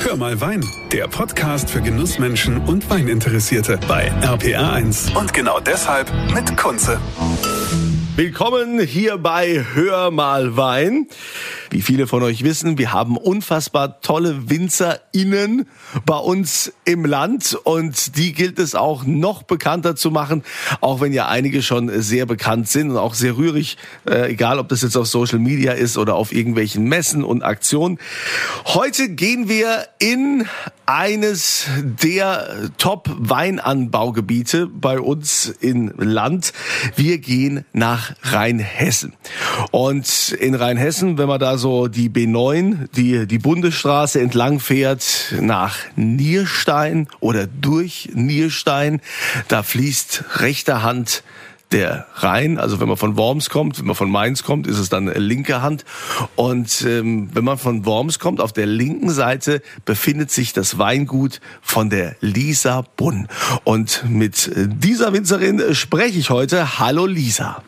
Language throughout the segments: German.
Hör mal Wein, der Podcast für Genussmenschen und Weininteressierte bei RPR1. Und genau deshalb mit Kunze. Willkommen hier bei Hör mal Wein. Wie viele von euch wissen, wir haben unfassbar tolle WinzerInnen bei uns im Land und die gilt es auch noch bekannter zu machen, auch wenn ja einige schon sehr bekannt sind und auch sehr rührig, äh, egal ob das jetzt auf Social Media ist oder auf irgendwelchen Messen und Aktionen. Heute gehen wir in eines der Top-Weinanbaugebiete bei uns in Land. Wir gehen nach Rheinhessen. Und in Rheinhessen, wenn man da so die B9, die, die Bundesstraße entlang fährt nach Nierstein oder durch Nierstein, da fließt rechter Hand der Rhein. Also wenn man von Worms kommt, wenn man von Mainz kommt, ist es dann linke Hand. Und ähm, wenn man von Worms kommt, auf der linken Seite befindet sich das Weingut von der Lisa Bunn. Und mit dieser Winzerin spreche ich heute. Hallo Lisa.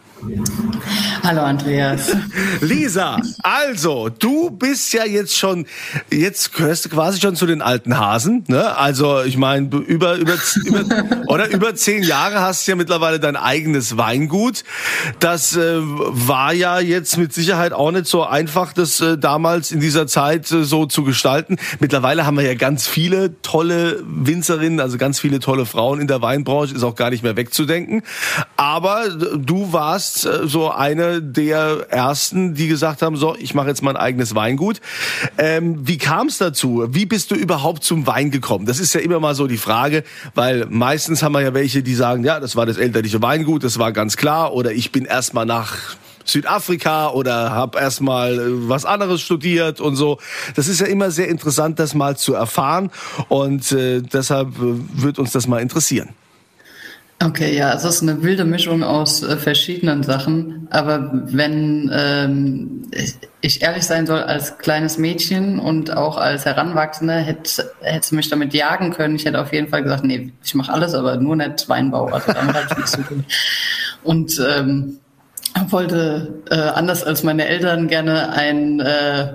Hallo Andreas. Lisa, also du bist ja jetzt schon, jetzt gehörst du quasi schon zu den alten Hasen. Ne? Also ich meine, über, über, über, oder über zehn Jahre hast du ja mittlerweile dein eigenes Weingut. Das äh, war ja jetzt mit Sicherheit auch nicht so einfach, das äh, damals in dieser Zeit äh, so zu gestalten. Mittlerweile haben wir ja ganz viele tolle Winzerinnen, also ganz viele tolle Frauen in der Weinbranche, ist auch gar nicht mehr wegzudenken. Aber du warst warst äh, so eine der ersten, die gesagt haben, so, ich mache jetzt mein eigenes Weingut. Ähm, wie kam es dazu? Wie bist du überhaupt zum Wein gekommen? Das ist ja immer mal so die Frage, weil meistens haben wir ja welche, die sagen, ja, das war das elterliche Weingut, das war ganz klar, oder ich bin erstmal nach Südafrika oder habe erstmal äh, was anderes studiert und so. Das ist ja immer sehr interessant, das mal zu erfahren und äh, deshalb äh, wird uns das mal interessieren. Okay, ja, es ist eine wilde Mischung aus äh, verschiedenen Sachen. Aber wenn ähm, ich ehrlich sein soll, als kleines Mädchen und auch als Heranwachsende, hätte hätte mich damit jagen können. Ich hätte auf jeden Fall gesagt, nee, ich mache alles, aber nur nicht Weinbau. Also damit habe ich nichts zu tun. Und ähm, wollte äh, anders als meine Eltern gerne ein äh,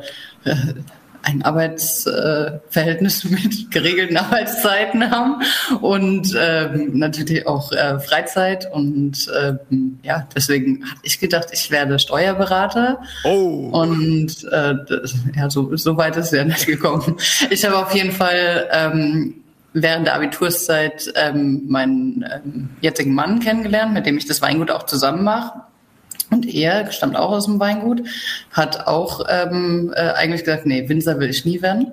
ein Arbeitsverhältnis mit geregelten Arbeitszeiten haben und ähm, natürlich auch äh, Freizeit. Und ähm, ja, deswegen hatte ich gedacht, ich werde Steuerberater. Oh. Und äh, das, ja, so, so weit ist es ja nicht gekommen. Ich habe auf jeden Fall ähm, während der Abiturszeit ähm, meinen ähm, jetzigen Mann kennengelernt, mit dem ich das Weingut auch zusammen mache. Und er stammt auch aus dem Weingut, hat auch ähm, äh, eigentlich gesagt, nee, Winzer will ich nie werden.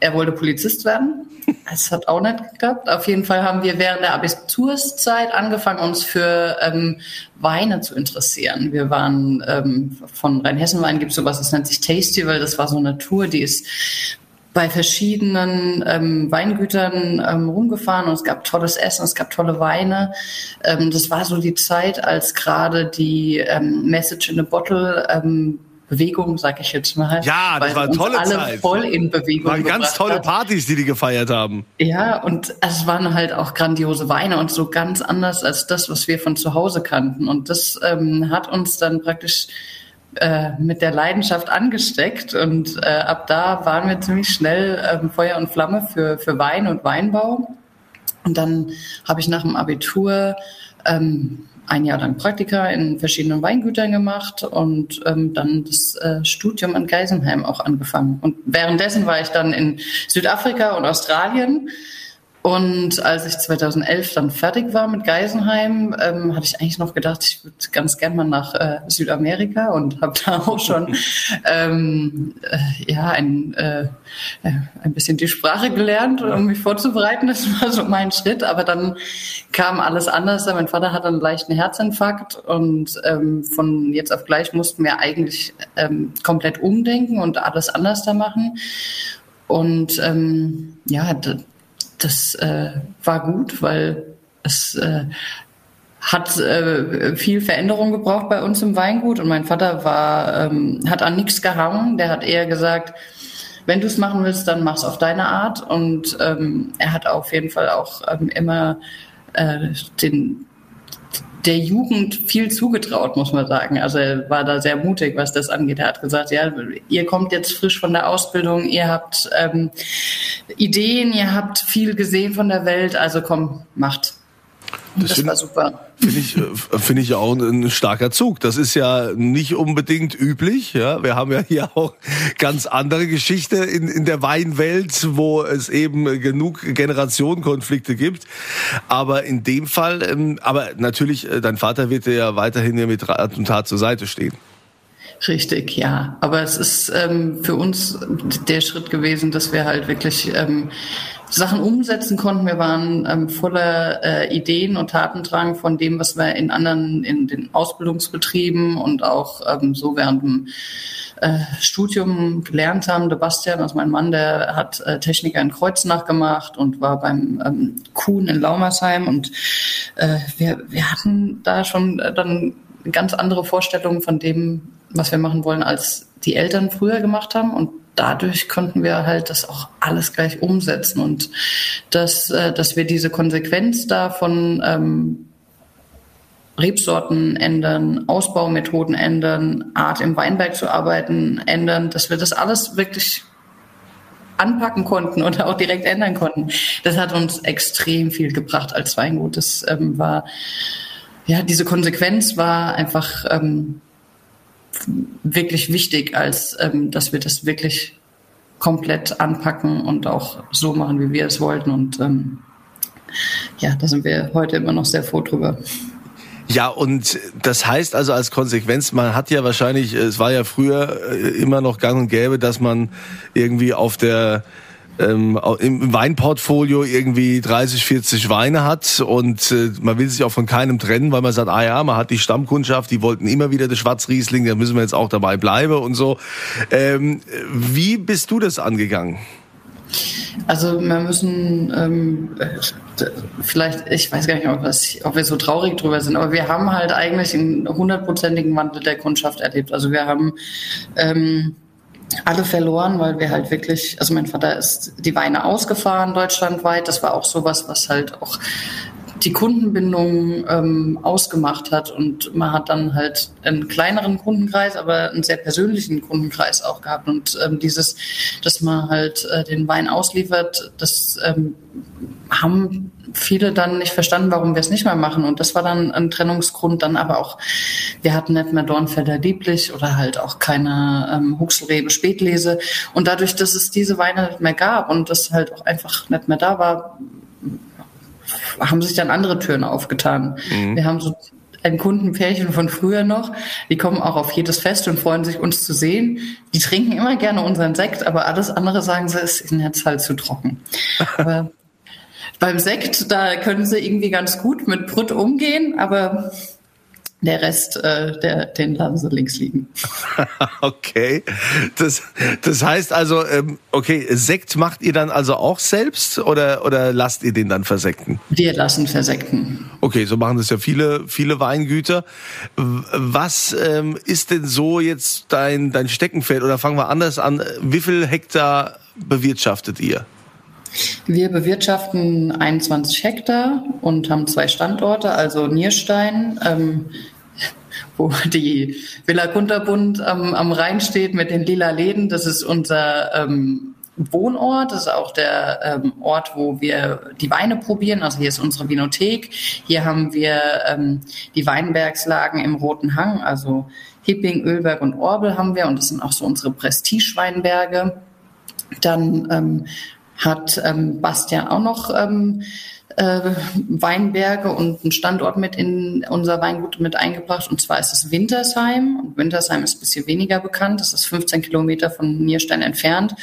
Er wollte Polizist werden. Es hat auch nicht geklappt. Auf jeden Fall haben wir während der Abiturszeit angefangen, uns für ähm, Weine zu interessieren. Wir waren ähm, von Rheinhessen-Wein gibt es sowas, das nennt sich Tastyval. Das war so eine Tour, die ist bei verschiedenen ähm, Weingütern ähm, rumgefahren und es gab tolles Essen, es gab tolle Weine. Ähm, das war so die Zeit, als gerade die ähm, Message in a Bottle ähm, Bewegung, sag ich jetzt mal. Ja, das war eine tolle alle Zeit. voll in Bewegung. Waren ganz tolle hat. Partys, die die gefeiert haben. Ja, und es waren halt auch grandiose Weine und so ganz anders als das, was wir von zu Hause kannten. Und das ähm, hat uns dann praktisch äh, mit der Leidenschaft angesteckt und äh, ab da waren wir ziemlich schnell äh, Feuer und Flamme für, für Wein und Weinbau. Und dann habe ich nach dem Abitur ähm, ein Jahr lang Praktika in verschiedenen Weingütern gemacht und ähm, dann das äh, Studium in Geisenheim auch angefangen. Und währenddessen war ich dann in Südafrika und Australien und als ich 2011 dann fertig war mit Geisenheim, ähm, hatte ich eigentlich noch gedacht, ich würde ganz gern mal nach äh, Südamerika und habe da auch schon ähm, äh, ja ein, äh, ein bisschen die Sprache gelernt, um mich vorzubereiten. Das war so mein Schritt. Aber dann kam alles anders. Mein Vater hatte einen leichten Herzinfarkt und ähm, von jetzt auf gleich mussten wir eigentlich ähm, komplett umdenken und alles anders da machen. Und ähm, ja, das äh, war gut, weil es äh, hat äh, viel Veränderung gebraucht bei uns im Weingut und mein Vater war ähm, hat an nichts gehangen. Der hat eher gesagt, wenn du es machen willst, dann mach's auf deine Art. Und ähm, er hat auf jeden Fall auch ähm, immer äh, den der Jugend viel zugetraut, muss man sagen. Also er war da sehr mutig, was das angeht. Er hat gesagt, ja, ihr kommt jetzt frisch von der Ausbildung, ihr habt ähm, Ideen, ihr habt viel gesehen von der Welt, also komm, macht. Das, das war super. Finde ich, äh, finde ich auch ein starker Zug. Das ist ja nicht unbedingt üblich. Ja, wir haben ja hier auch ganz andere Geschichte in, in der Weinwelt, wo es eben genug Generationenkonflikte gibt. Aber in dem Fall, ähm, aber natürlich, äh, dein Vater wird dir ja weiterhin mit Rat und Tat zur Seite stehen. Richtig, ja. Aber es ist ähm, für uns der Schritt gewesen, dass wir halt wirklich ähm, Sachen umsetzen konnten. Wir waren ähm, voller äh, Ideen und Tatendrang von dem, was wir in anderen, in den Ausbildungsbetrieben und auch ähm, so während dem äh, Studium gelernt haben. Der Bastian, also mein Mann, der hat äh, Techniker in Kreuznach gemacht und war beim ähm, Kuhn in Laumersheim und äh, wir, wir hatten da schon äh, dann ganz andere Vorstellungen von dem, was wir machen wollen, als die Eltern früher gemacht haben. Und dadurch konnten wir halt das auch alles gleich umsetzen. Und dass, äh, dass wir diese Konsequenz davon ähm, Rebsorten ändern, Ausbaumethoden ändern, Art im Weinberg zu arbeiten ändern, dass wir das alles wirklich anpacken konnten und auch direkt ändern konnten. Das hat uns extrem viel gebracht als Weingut. Das ähm, war, ja, diese Konsequenz war einfach ähm, wirklich wichtig, als ähm, dass wir das wirklich komplett anpacken und auch so machen, wie wir es wollten. Und ähm, ja, da sind wir heute immer noch sehr froh drüber. Ja, und das heißt also als Konsequenz, man hat ja wahrscheinlich, es war ja früher äh, immer noch gang und gäbe, dass man irgendwie auf der ähm, im Weinportfolio irgendwie 30, 40 Weine hat und äh, man will sich auch von keinem trennen, weil man sagt, ah ja, man hat die Stammkundschaft, die wollten immer wieder das Schwarzriesling, da müssen wir jetzt auch dabei bleiben und so. Ähm, wie bist du das angegangen? Also wir müssen ähm, vielleicht, ich weiß gar nicht, ob, das, ob, wir so traurig drüber sind, aber wir haben halt eigentlich einen hundertprozentigen Wandel der Kundschaft erlebt. Also wir haben ähm, alle verloren, weil wir halt wirklich, also mein Vater ist die Weine ausgefahren deutschlandweit. Das war auch sowas, was halt auch die Kundenbindung ähm, ausgemacht hat und man hat dann halt einen kleineren Kundenkreis, aber einen sehr persönlichen Kundenkreis auch gehabt und ähm, dieses, dass man halt äh, den Wein ausliefert, das ähm, haben viele dann nicht verstanden, warum wir es nicht mehr machen. Und das war dann ein Trennungsgrund. Dann aber auch, wir hatten nicht mehr Dornfelder Lieblich oder halt auch keine ähm, Huxelrebe Spätlese. Und dadurch, dass es diese Weine nicht mehr gab und das halt auch einfach nicht mehr da war, haben sich dann andere Türen aufgetan. Mhm. Wir haben so ein Kundenpärchen von früher noch, die kommen auch auf jedes Fest und freuen sich, uns zu sehen. Die trinken immer gerne unseren Sekt, aber alles andere sagen sie, ist ihnen jetzt halt zu trocken. aber beim Sekt, da können sie irgendwie ganz gut mit Brut umgehen, aber der Rest, äh, der, den lassen sie links liegen. okay. Das, das heißt also, ähm, okay, Sekt macht ihr dann also auch selbst oder, oder lasst ihr den dann versekten? Wir lassen versekten. Okay, so machen das ja viele, viele Weingüter. Was ähm, ist denn so jetzt dein, dein Steckenpferd? Oder fangen wir anders an. Wie viel Hektar bewirtschaftet ihr? Wir bewirtschaften 21 Hektar und haben zwei Standorte, also Nierstein, ähm, wo die Villa Kunterbund am, am Rhein steht mit den lila Läden. Das ist unser ähm, Wohnort. Das ist auch der ähm, Ort, wo wir die Weine probieren. Also hier ist unsere Vinothek. Hier haben wir ähm, die Weinbergslagen im Roten Hang, also Hipping, Ölberg und Orbel haben wir. Und das sind auch so unsere Prestige-Weinberge. Dann ähm, hat ähm, Bastian auch noch ähm, äh, Weinberge und einen Standort mit in unser Weingut mit eingebracht. Und zwar ist es Wintersheim. Und Wintersheim ist ein bisschen weniger bekannt. Das ist 15 Kilometer von Nierstein entfernt.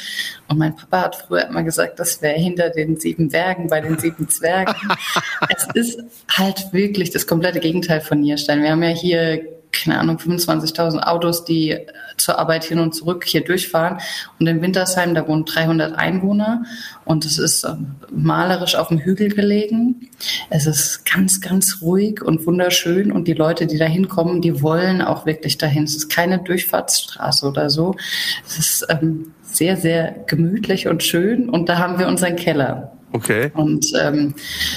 Und mein Papa hat früher immer gesagt, das wäre hinter den sieben Bergen bei den sieben Zwergen. es ist halt wirklich das komplette Gegenteil von Nierstein. Wir haben ja hier keine Ahnung, 25.000 Autos, die zur Arbeit hin und zurück hier durchfahren. Und in Wintersheim, da wohnen 300 Einwohner und es ist ähm, malerisch auf dem Hügel gelegen. Es ist ganz, ganz ruhig und wunderschön und die Leute, die da hinkommen, die wollen auch wirklich dahin. Es ist keine Durchfahrtsstraße oder so. Es ist ähm, sehr, sehr gemütlich und schön und da haben wir unseren Keller. Okay. Und ähm,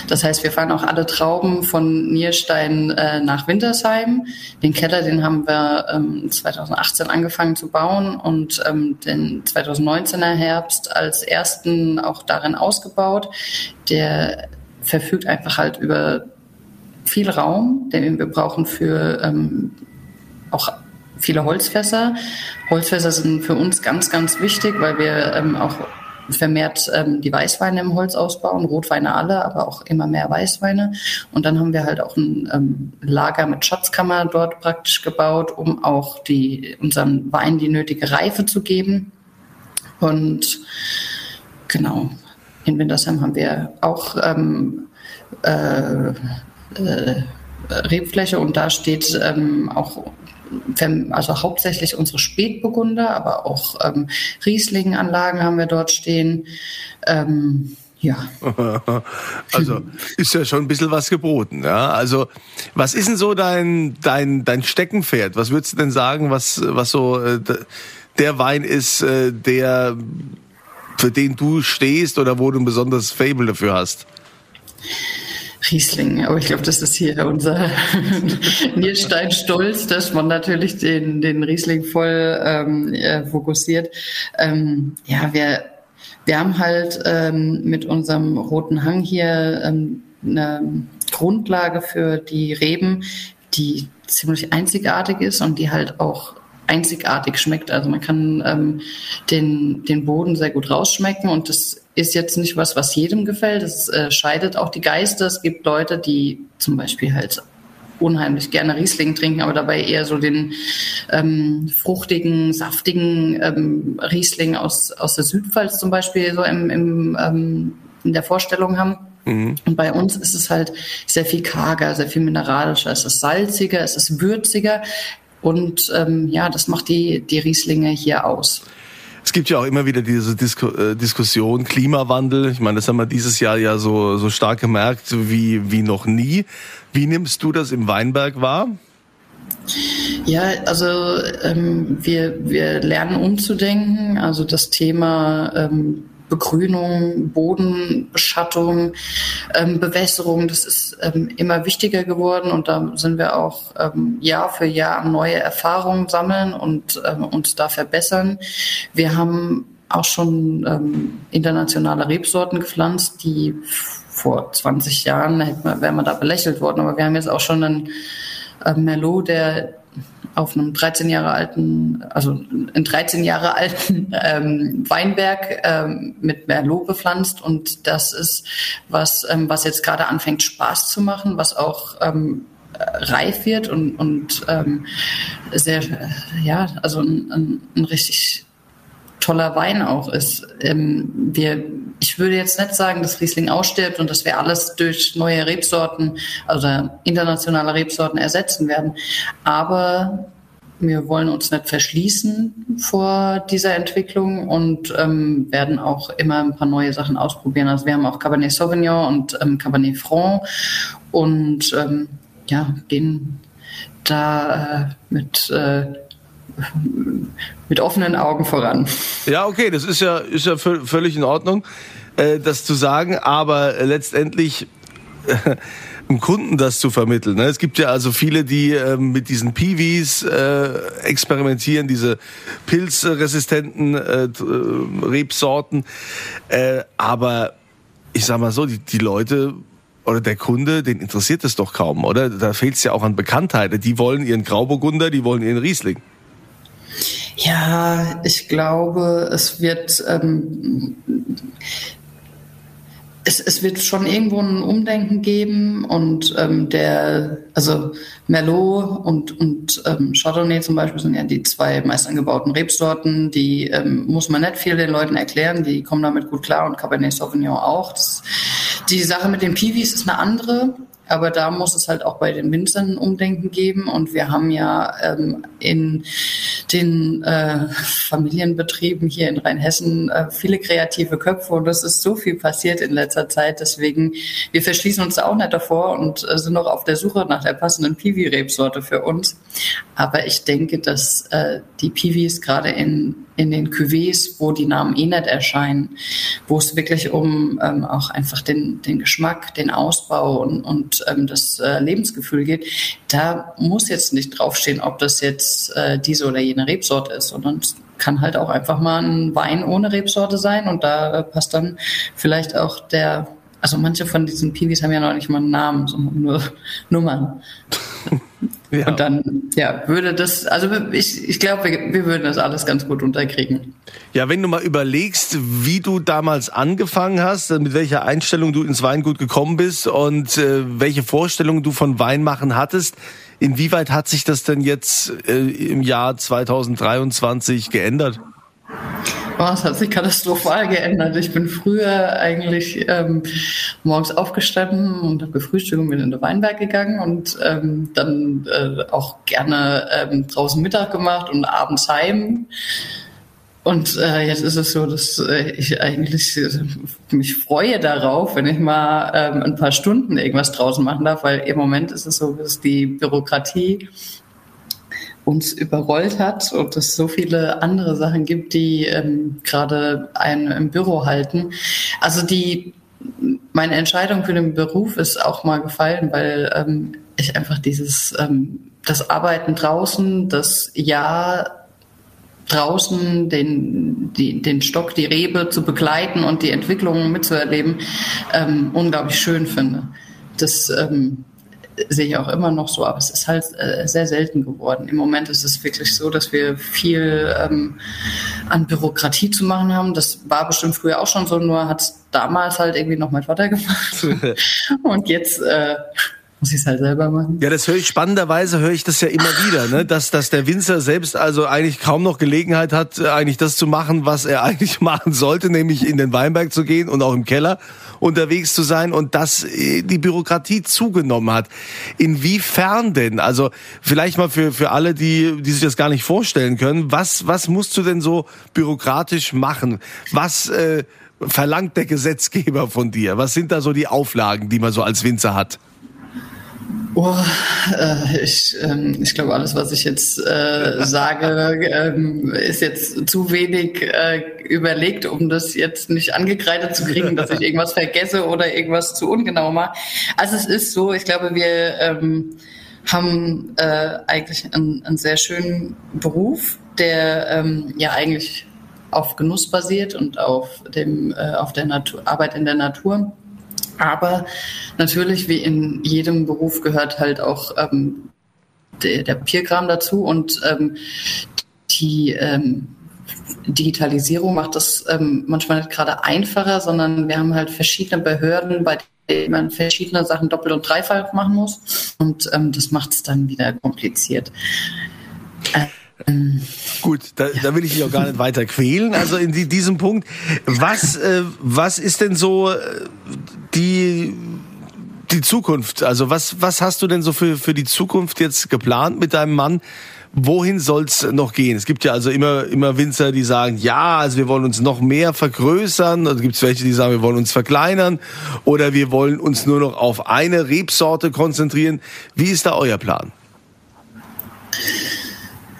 das heißt, wir fahren auch alle Trauben von Nierstein äh, nach Wintersheim. Den Keller, den haben wir ähm, 2018 angefangen zu bauen und ähm, den 2019er Herbst als ersten auch darin ausgebaut. Der verfügt einfach halt über viel Raum, den wir brauchen für ähm, auch viele Holzfässer. Holzfässer sind für uns ganz, ganz wichtig, weil wir ähm, auch vermehrt ähm, die Weißweine im Holz ausbauen, Rotweine alle, aber auch immer mehr Weißweine. Und dann haben wir halt auch ein ähm, Lager mit Schatzkammer dort praktisch gebaut, um auch die, unseren Wein die nötige Reife zu geben. Und genau, in Wintersheim haben wir auch ähm, äh, äh, Rebfläche und da steht ähm, auch also hauptsächlich unsere Spätburgunder, aber auch ähm, Riesling-Anlagen haben wir dort stehen. Ähm, ja. Also ist ja schon ein bisschen was geboten. Ja? Also was ist denn so dein, dein, dein Steckenpferd? Was würdest du denn sagen, was, was so äh, der Wein ist, äh, der für den du stehst oder wo du ein besonderes Fable dafür hast? Riesling, aber ich glaube, das ist hier unser Nierstein-Stolz, dass man natürlich den, den Riesling voll ähm, äh, fokussiert. Ähm, ja, wir, wir haben halt ähm, mit unserem roten Hang hier ähm, eine Grundlage für die Reben, die ziemlich einzigartig ist und die halt auch einzigartig schmeckt. Also man kann ähm, den, den Boden sehr gut rausschmecken und das ist jetzt nicht was, was jedem gefällt. Es äh, scheidet auch die Geister. Es gibt Leute, die zum Beispiel halt unheimlich gerne Riesling trinken, aber dabei eher so den ähm, fruchtigen, saftigen ähm, Riesling aus, aus der Südpfalz zum Beispiel so im, im, ähm, in der Vorstellung haben. Mhm. Und bei uns ist es halt sehr viel karger, sehr viel mineralischer. Es ist salziger, es ist würziger. Und ähm, ja, das macht die, die Rieslinge hier aus. Es gibt ja auch immer wieder diese Disku äh, Diskussion Klimawandel. Ich meine, das haben wir dieses Jahr ja so, so stark gemerkt wie, wie noch nie. Wie nimmst du das im Weinberg wahr? Ja, also ähm, wir, wir lernen umzudenken. Also das Thema ähm, Begrünung, Bodenbeschattung, ähm, Bewässerung, das ist ähm, immer wichtiger geworden und da sind wir auch ähm, Jahr für Jahr neue Erfahrungen sammeln und ähm, uns da verbessern. Wir haben auch schon ähm, internationale Rebsorten gepflanzt, die vor 20 Jahren man, wäre man da belächelt worden, aber wir haben jetzt auch schon einen äh, Merlot, der auf einem 13 Jahre alten, also in 13 Jahre alten ähm, Weinberg ähm, mit Merlot bepflanzt. Und das ist was, ähm, was jetzt gerade anfängt Spaß zu machen, was auch ähm, reif wird und, und ähm, sehr, ja, also ein, ein, ein richtig toller Wein auch ist. Ähm, wir, ich würde jetzt nicht sagen, dass Riesling ausstirbt und dass wir alles durch neue Rebsorten, also internationale Rebsorten ersetzen werden. Aber wir wollen uns nicht verschließen vor dieser Entwicklung und ähm, werden auch immer ein paar neue Sachen ausprobieren. Also wir haben auch Cabernet Sauvignon und ähm, Cabernet Franc und ähm, ja, gehen da äh, mit äh, mit offenen Augen voran. Ja, okay, das ist ja, ist ja völlig in Ordnung, äh, das zu sagen, aber letztendlich äh, dem Kunden das zu vermitteln. Ne? Es gibt ja also viele, die äh, mit diesen Piwis äh, experimentieren, diese pilzresistenten äh, äh, Rebsorten. Aber ich sag mal so, die, die Leute oder der Kunde, den interessiert es doch kaum, oder? Da fehlt es ja auch an Bekanntheit. Die wollen ihren Grauburgunder, die wollen ihren Riesling. Ja, ich glaube, es wird ähm, es, es wird schon irgendwo ein Umdenken geben und ähm, der, also Merlot und, und ähm, Chardonnay zum Beispiel sind ja die zwei meist angebauten Rebsorten, die ähm, muss man nicht viel den Leuten erklären, die kommen damit gut klar und Cabernet Sauvignon auch. Das, die Sache mit den Piwis ist eine andere. Aber da muss es halt auch bei den Winzern ein Umdenken geben. Und wir haben ja ähm, in den äh, Familienbetrieben hier in Rheinhessen äh, viele kreative Köpfe und es ist so viel passiert in letzter Zeit. Deswegen, wir verschließen uns auch nicht davor und äh, sind noch auf der Suche nach der passenden Piwi-Rebsorte für uns. Aber ich denke, dass äh, die Piwis gerade in, in den Cuvées, wo die Namen eh nicht erscheinen, wo es wirklich um ähm, auch einfach den, den Geschmack, den Ausbau und, und ähm, das äh, Lebensgefühl geht, da muss jetzt nicht draufstehen, ob das jetzt äh, diese oder jene Rebsorte ist, sondern es kann halt auch einfach mal ein Wein ohne Rebsorte sein und da äh, passt dann vielleicht auch der also manche von diesen Piwis haben ja noch nicht mal einen Namen, sondern nur Nummern. Ja. Und dann, ja, würde das, also ich, ich glaube, wir, wir würden das alles ganz gut unterkriegen. Ja, wenn du mal überlegst, wie du damals angefangen hast, mit welcher Einstellung du ins Weingut gekommen bist und äh, welche Vorstellungen du von Weinmachen hattest, inwieweit hat sich das denn jetzt äh, im Jahr 2023 geändert? Oh, es hat sich katastrophal geändert. Ich bin früher eigentlich ähm, morgens aufgestanden und habe gefrühstückt und bin in den Weinberg gegangen und ähm, dann äh, auch gerne ähm, draußen Mittag gemacht und abends heim. Und äh, jetzt ist es so, dass äh, ich eigentlich äh, mich freue darauf, wenn ich mal ähm, ein paar Stunden irgendwas draußen machen darf, weil im Moment ist es so, dass die Bürokratie uns überrollt hat und es so viele andere Sachen gibt, die ähm, gerade einen im Büro halten. Also die meine Entscheidung für den Beruf ist auch mal gefallen, weil ähm, ich einfach dieses ähm, das Arbeiten draußen, das Jahr draußen den, die, den Stock, die Rebe zu begleiten und die Entwicklungen mitzuerleben, ähm, unglaublich schön finde. Das ähm, sehe ich auch immer noch so, aber es ist halt äh, sehr selten geworden. Im Moment ist es wirklich so, dass wir viel ähm, an Bürokratie zu machen haben. Das war bestimmt früher auch schon so, nur hat es damals halt irgendwie noch mein Vater gemacht. Und jetzt äh, muss ich es halt selber machen. Ja, das höre ich spannenderweise, höre ich das ja immer wieder, ne? dass, dass der Winzer selbst also eigentlich kaum noch Gelegenheit hat, äh, eigentlich das zu machen, was er eigentlich machen sollte, nämlich in den Weinberg zu gehen und auch im Keller unterwegs zu sein und dass äh, die Bürokratie zugenommen hat. Inwiefern denn? Also vielleicht mal für, für alle, die, die sich das gar nicht vorstellen können, was, was musst du denn so bürokratisch machen? Was äh, verlangt der Gesetzgeber von dir? Was sind da so die Auflagen, die man so als Winzer hat? Oh, äh, ich, ähm, ich glaube, alles, was ich jetzt äh, sage, ähm, ist jetzt zu wenig äh, überlegt, um das jetzt nicht angekreidet zu kriegen, dass ich irgendwas vergesse oder irgendwas zu ungenau mache. Also es ist so, ich glaube, wir ähm, haben äh, eigentlich einen, einen sehr schönen Beruf, der ähm, ja eigentlich auf Genuss basiert und auf dem äh, auf der Natur, Arbeit in der Natur. Aber natürlich, wie in jedem Beruf, gehört halt auch ähm, der, der Papierkram dazu und ähm, die ähm, Digitalisierung macht das ähm, manchmal nicht gerade einfacher, sondern wir haben halt verschiedene Behörden, bei denen man verschiedene Sachen doppelt und dreifach machen muss. Und ähm, das macht es dann wieder kompliziert. Äh, Gut, da, ja. da will ich dich auch gar nicht weiter quälen. Also in die, diesem Punkt, was äh, was ist denn so äh, die die Zukunft? Also was was hast du denn so für für die Zukunft jetzt geplant mit deinem Mann? Wohin soll's noch gehen? Es gibt ja also immer immer Winzer, die sagen, ja, also wir wollen uns noch mehr vergrößern. Oder gibt es welche, die sagen, wir wollen uns verkleinern oder wir wollen uns nur noch auf eine Rebsorte konzentrieren. Wie ist da euer Plan?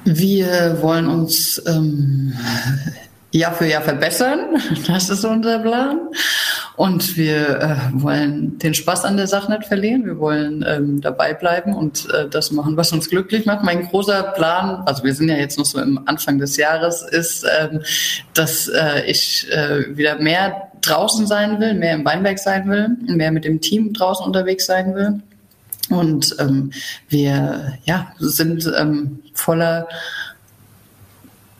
Wir wollen uns ähm, Jahr für Jahr verbessern. Das ist unser Plan. Und wir äh, wollen den Spaß an der Sache nicht verlieren. Wir wollen ähm, dabei bleiben und äh, das machen, was uns glücklich macht. Mein großer Plan, also wir sind ja jetzt noch so im Anfang des Jahres, ist, ähm, dass äh, ich äh, wieder mehr draußen sein will, mehr im Weinberg sein will, mehr mit dem Team draußen unterwegs sein will. Und ähm, wir ja, sind ähm, voller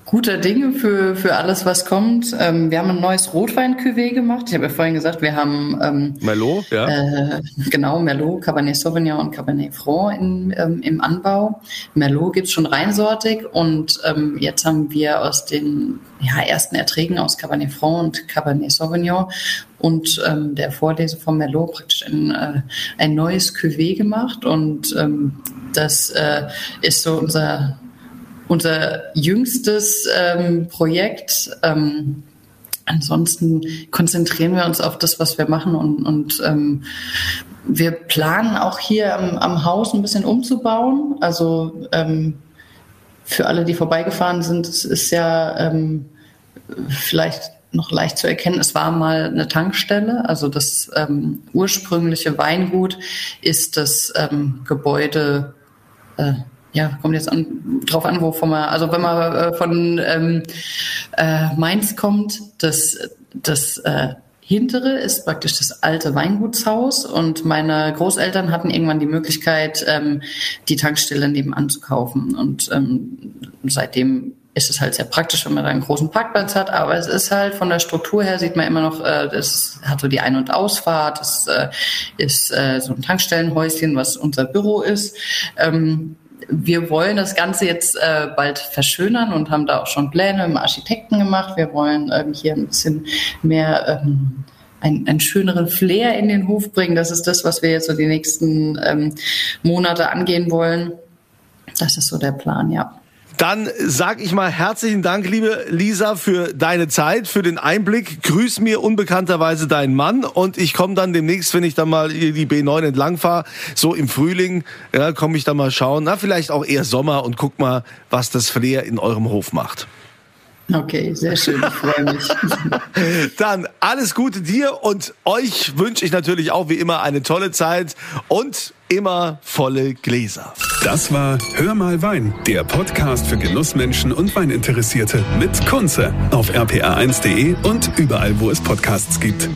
guter Dinge für, für alles, was kommt. Ähm, wir haben ein neues rotwein gemacht. Ich habe ja vorhin gesagt, wir haben ähm, Merlot, ja. Äh, genau, Merlot, Cabernet Sauvignon und Cabernet Franc in, ähm, im Anbau. Merlot gibt's schon reinsortig und ähm, jetzt haben wir aus den ja, ersten Erträgen aus Cabernet Franc und Cabernet Sauvignon und ähm, der Vorlese von Merlot praktisch ein, äh, ein neues Cuvée gemacht und ähm, das äh, ist so unser unser jüngstes ähm, Projekt. Ähm, ansonsten konzentrieren wir uns auf das, was wir machen und, und ähm, wir planen auch hier am, am Haus ein bisschen umzubauen. Also ähm, für alle, die vorbeigefahren sind, es ist ja ähm, vielleicht noch leicht zu erkennen. Es war mal eine Tankstelle. Also das ähm, ursprüngliche Weingut ist das ähm, Gebäude äh, ja, kommt jetzt an, drauf an, wovon man, also wenn man äh, von ähm, äh, Mainz kommt, das, das äh, hintere ist praktisch das alte Weingutshaus und meine Großeltern hatten irgendwann die Möglichkeit, ähm, die Tankstelle nebenan zu kaufen und ähm, seitdem ist es halt sehr praktisch, wenn man da einen großen Parkplatz hat, aber es ist halt von der Struktur her sieht man immer noch, äh, das hat so die Ein- und Ausfahrt, das äh, ist äh, so ein Tankstellenhäuschen, was unser Büro ist. Wir wollen das Ganze jetzt äh, bald verschönern und haben da auch schon Pläne im Architekten gemacht. Wir wollen ähm, hier ein bisschen mehr ähm, einen, einen schöneren Flair in den Hof bringen. Das ist das, was wir jetzt so die nächsten ähm, Monate angehen wollen. Das ist so der Plan, ja. Dann sag ich mal herzlichen Dank, liebe Lisa, für deine Zeit, für den Einblick. Grüß mir unbekannterweise deinen Mann und ich komme dann demnächst, wenn ich dann mal die B9 entlang fahre, so im Frühling, ja, komme ich dann mal schauen, na vielleicht auch eher Sommer und guck mal, was das Flair in eurem Hof macht. Okay, sehr schön, ich freue mich. Dann alles Gute dir und euch wünsche ich natürlich auch wie immer eine tolle Zeit und immer volle Gläser. Das war Hör mal Wein, der Podcast für Genussmenschen und Weininteressierte mit Kunze auf rpa1.de und überall, wo es Podcasts gibt.